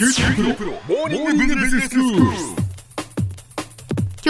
九州大学モーニングビジネススクール。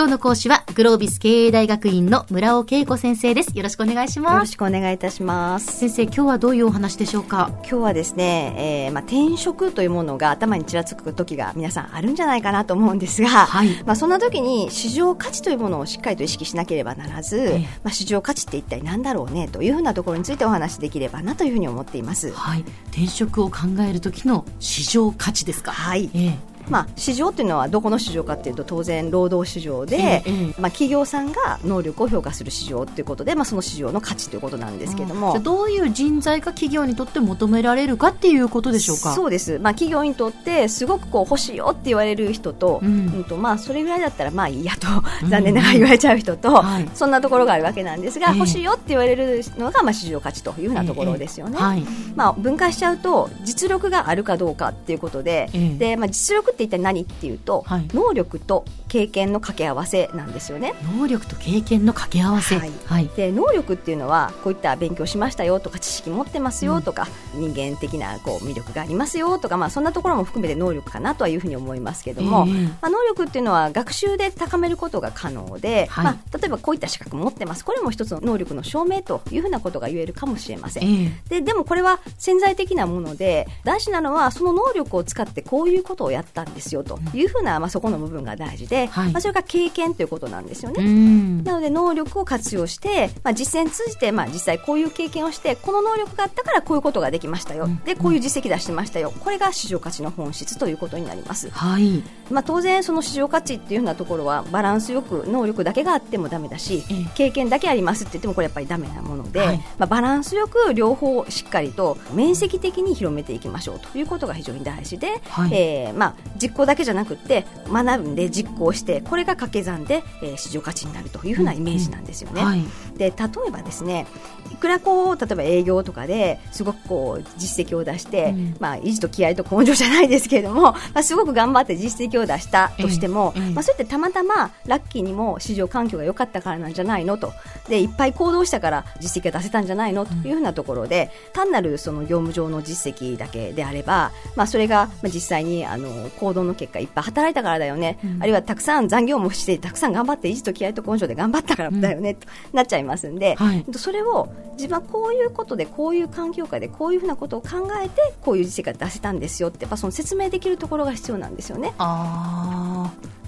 今日の講師はグロービス経営大学院の村尾恵子先生です。よろしくお願いしよろます。しくお願いいたします。先生、今日はどういうお話でしょうか？今日はですね、えーまあ、転職というものが頭にちらつく時が皆さんあるんじゃないかなと思うんですが、はいまあ、そんな時に市場価値というものをしっかりと意識しなければならず、えまあ、市場価値って一体何だろうねというふうなところについてお話しできればなというふうに思っています。はい。転職を考える時の市場価値ですか？はいええまあ、市場っていうのはどこの市場かっていうと当然労働市場で、ええええまあ、企業さんが能力を評価する市場ということで、まあ、その市場の価値ということなんですけども。じゃあ。どういう人材が企業にとって求められるかっていうことでしょうか？そうです、まあ、企業にとってすごくこう欲しいよって言われる人と,、ううんんとまあ、それぐらいだったらまあいいやとうん。残念ながら言われちゃう人と、はい。そんなところがあるわけなんですが、ええ。欲しいよって言われるのがまあ市場価値というふうなところですよね。はい。まあ、分解しちゃうと実力があるかどうかっていうことで,、ええ。でまあ、実力って一体何っていうと、はい能力と経験の掛け合わせなんですよね。能力と経験の掛け合わせ。はいはい。で能力っていうのはこういった勉強しましたよとか知識持ってますよとか、人間的なこう魅力がありますよとか、まあ、そんなところも含めて能力かなとはいうふうに思いますけども、ええまあ、能力っていうのは学習で高めることが可能で、はいまあ、例えばこういった資格持ってますこれも一つの能力の証明というふうなことが言えるかもしれません。ええででもこれは潜在的なもので大事なのはその能力を使ってこういうことをやったんですよというふうな、まあ、そこの部分が大事で、はい。まあ、それが経験ということなんですよね。うん。なので能力を活用して、まあ、実践通じて、まあ、実際こういう経験をしてこの能力があったからこういうことができましたよ、うん。でこういう実績出してましたよ。これが市場価値の本質ということになります、はい。まあ、当然その市場価値っていうようなところはバランスよく能力だけがあってもダメだし、ええ。経験だけありますって言ってもこれやっぱりダメなもので、はい。まあ、バランスよく両方しっかりと面積的に広めていきましょうということが非常に大事で、はい。えーまあ、実行だけじゃなくて学んで実行してこれが掛け算で、えー市場価値になるというふうなイメージなんですよね。はい。で例えばですねいくらこう例えば営業とかですごくこう実績を出して、うん。まあ、意地と気合と根性じゃないですけれども、まあ、すごく頑張って実績を出したとしても、ええええまあ、それってたまたまラッキーにも市場環境が良かったからなんじゃないのと。でいっぱい行動したから実績が出せたんじゃないのというふうなところで、単なるその業務上の実績だけであれば、まあ、それがまあ実際にあの行動の結果いっぱい働いたからだよね、うん。あるいはたくさん残業もしてたくさん頑張って意地と気合と根性で頑張ったからだよね、となっちゃいますんで、はい。それを自分はこういうことでこういう環境下でこういうふうなことを考えてこういう実績が出せたんですよってやっぱその説明できるところが必要なんですよね。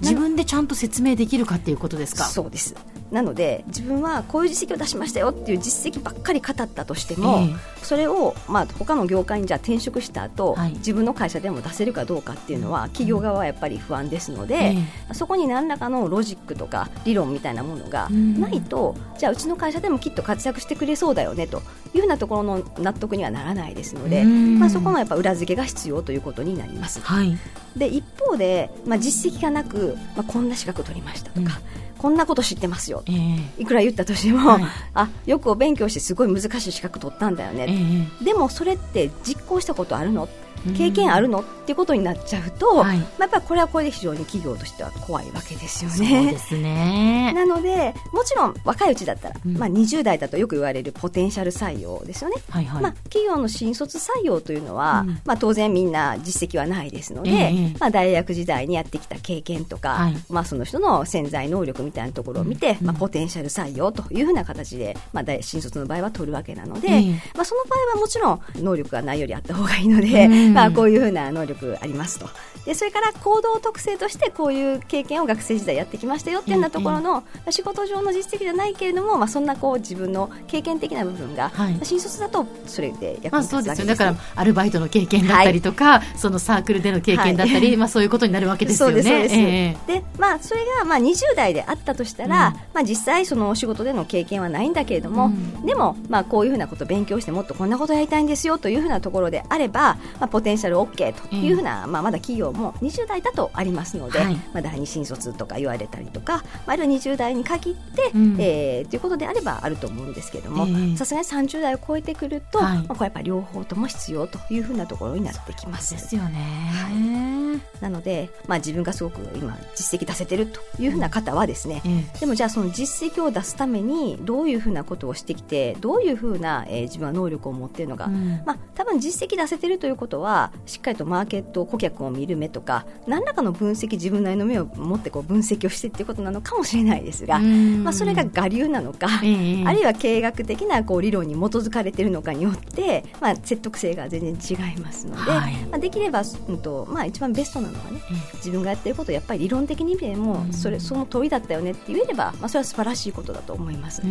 自分でちゃんと説明できるかっていうことですか？そうですなので自分はこういう実績を出しましたよっていう実績ばっかり語ったとしても、えそれを、まあ、他の業界にじゃあ転職した後、はい。自分の会社でも出せるかどうかっていうのは企業側はやっぱり不安ですので、えそこに何らかのロジックとか理論みたいなものがうん。ないと、じゃあうちの会社でもきっと活躍してくれそうだよねというふうなところの納得にはならないですので、うん。まあ、そこのやっぱ裏付けが必要ということになります。はい。で一方で、まあ、実績がなく、まあ、こんな資格取りましたとか、こんなこと知ってますよええ。いくら言ったとしても、はい。あよくお勉強してすごい難しい資格取ったんだよね、ええ。でもそれって実行したことあるの？うん経験あるの？っていうことになっちゃうと、はい。まあ、やっぱりこれはこれで非常に企業としては怖いわけですよそうねで。すね。なのでもちろん若いうちだったら、うん。まあ、20代だとよく言われるポテンシャル採用ですよね。はいはい。まあ、企業の新卒採用というのは、うん。まあ、当然みんな実績はないですので、ええ。まあ、大学時代にやってきた経験とか、はい。まあ、その人の潜在能力みたいなところを見て、うん。まあ、ポテンシャル採用というふうな形で、まあ、大新卒の場合は取るわけなので、ええ。まあ、その場合はもちろん能力がないよりあった方がいいので、うんまあ、こういうふうな能力ありますと。でそれから行動特性としてこういう経験を学生時代やってきましたよっていうようなところの、仕事上の実績じゃないけれども、まあ、そんなこう自分の経験的な部分が、はい。新卒だとそれで役まあにそうですよ。立つわけです、だから、アルバイトの経験だったりとか、そのサークルでの経験だったり、はい。まあそういうことになるわけですよね。そでまあ、それがまあ20代であったとしたら、うん。まあ、実際そのお仕事での経験はないんだけれども、うん。でも、まあ、こういうふうなことを勉強してもっとこんなことやりたいんですよというふうなところであれば、まあ、ポテンシャル OK というふうな、まあ、まだ企業も20代だとありますので、はい。まあ、第二新卒とか言われたりとか、まあ、あるいは20代に限って、うん。えーということであればあると思うんですけれどもええ。さすがに30代を超えてくると、はい。まあ、これやっぱり両方とも必要というふうなところになってきます。ですよね。なので、まあ、自分がすごく今実績出せてるというふうな方はですね、ええ。でもじゃあその実績を出すためにどういうふうなことをしてきてどういうふうな、えー自分は能力を持っているのか、うん。まあ、多分実績出せてるということはしっかりとマーケット顧客を見る目とか何らかの分析自分なりの目を持ってこう分析をしてっていうことなのかもしれないですが、うんまあ、それが我流なのか、ええあるいは経営学的なこう理論に基づかれているのかによって、まあ、説得性が全然違いますので、はいまあ、できれば、うんとまあ、一番ベストなのはねえ自分がやってることをやっぱり理論的に見てもうんそれその通りだったよねって言えれば、まあ、それは素晴らしいことだと思います。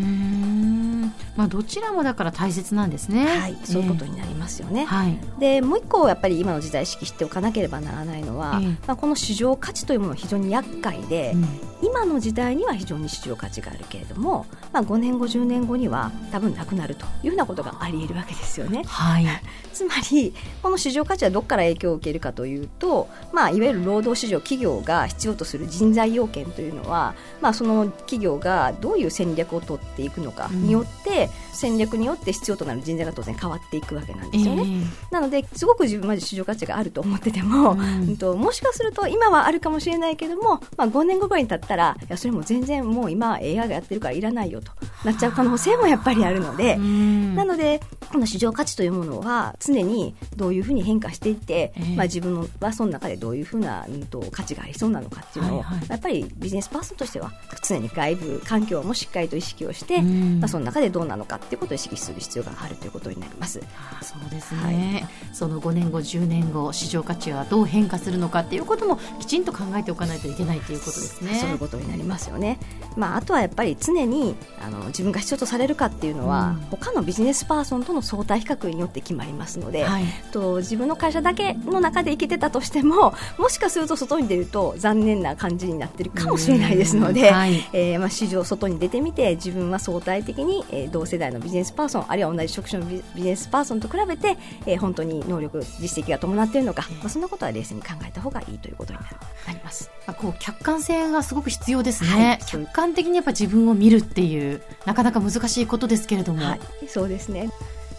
まあどちらもだから大切なんですね。はい、そういうことえになりますよね。えはい。でもう一個やっぱり今の時代意識しておかなければならないのは、ええまあ、この市場価値というものは非常に厄介で、うん今の時代には非常に市場価値があるけれども、まあ、5年後10年後には多分なくなるというようなことがあり得るわけですよね。はい。つまりこの市場価値はどこから影響を受けるかというと、まあ、いわゆる労働市場企業が必要とする人材要件というのは、まあ、その企業がどういう戦略を取っていくのかによって、戦略によって必要となる人材が当然変わっていくわけなんですよね。なのですごく自分まで市場価値があると思ってても、うんうんともしかすると今はあるかもしれないけども、まあ、5年後ぐらいに経ったらいやそれも全然もう今 AI がやってるからいらないよとなっちゃう可能性もやっぱりあるので。うんなので、この市場価値というものは常にどういうふうに変化していって、ええまあ、自分はその中でどういうふうな、うん、と価値がありそうなのかっていうのを、はいはいやっぱりビジネスパーソンとしては常に外部環境もしっかりと意識をして、うんまあ、その中でどうなのかっていうことを意識する必要があるということになります。ああそうですね、その5年後10年後市場価値はどう変化するのかっていうこともきちんと考えておかないといけないということですね。そういうことになりますよね。まあ、あとはやっぱり常にあの自分が必要とされるかっていうのは、うん他のビジネスパーソンとの相対比較によって決まりますので、はい。と自分の会社だけの中で生きてたとしてももしかすると外に出ると残念な感じになってるかもしれないですので、うんはい。えーまあ、市場外に出てみて自分は相対的に、えー同世代のビジネスパーソンあるいは同じ職種のビビジネスパーソンと比べて、えー本当に能力実績が伴っているのか、まあ、そんなことは冷静に考えた方がいいということになります。まあこう客観性がすごく必要ですね、はい。客観的にやっぱ自分を見るっていうなかなか難しいことですけれども、はい、そうですね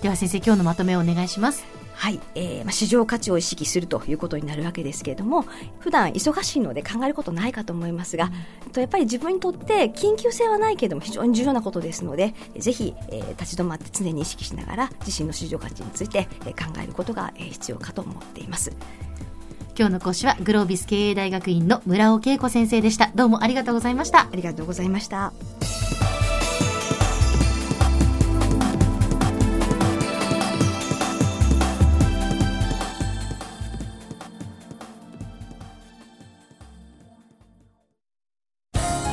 では先生今日のまとめをお願いします。はい、えーまあ、市場価値を意識するということになるわけですけれども普段忙しいので考えることないかと思いますが、とやっぱり自分にとって緊急性はないけれども非常に重要なことですのでぜひ、えー立ち止まって常に意識しながら自身の市場価値について、えー考えることが、えー必要かと思っています。今日の講師はグロービス経営大学院の村尾恵子先生でした。どうもありがとうございました。ありがとうございました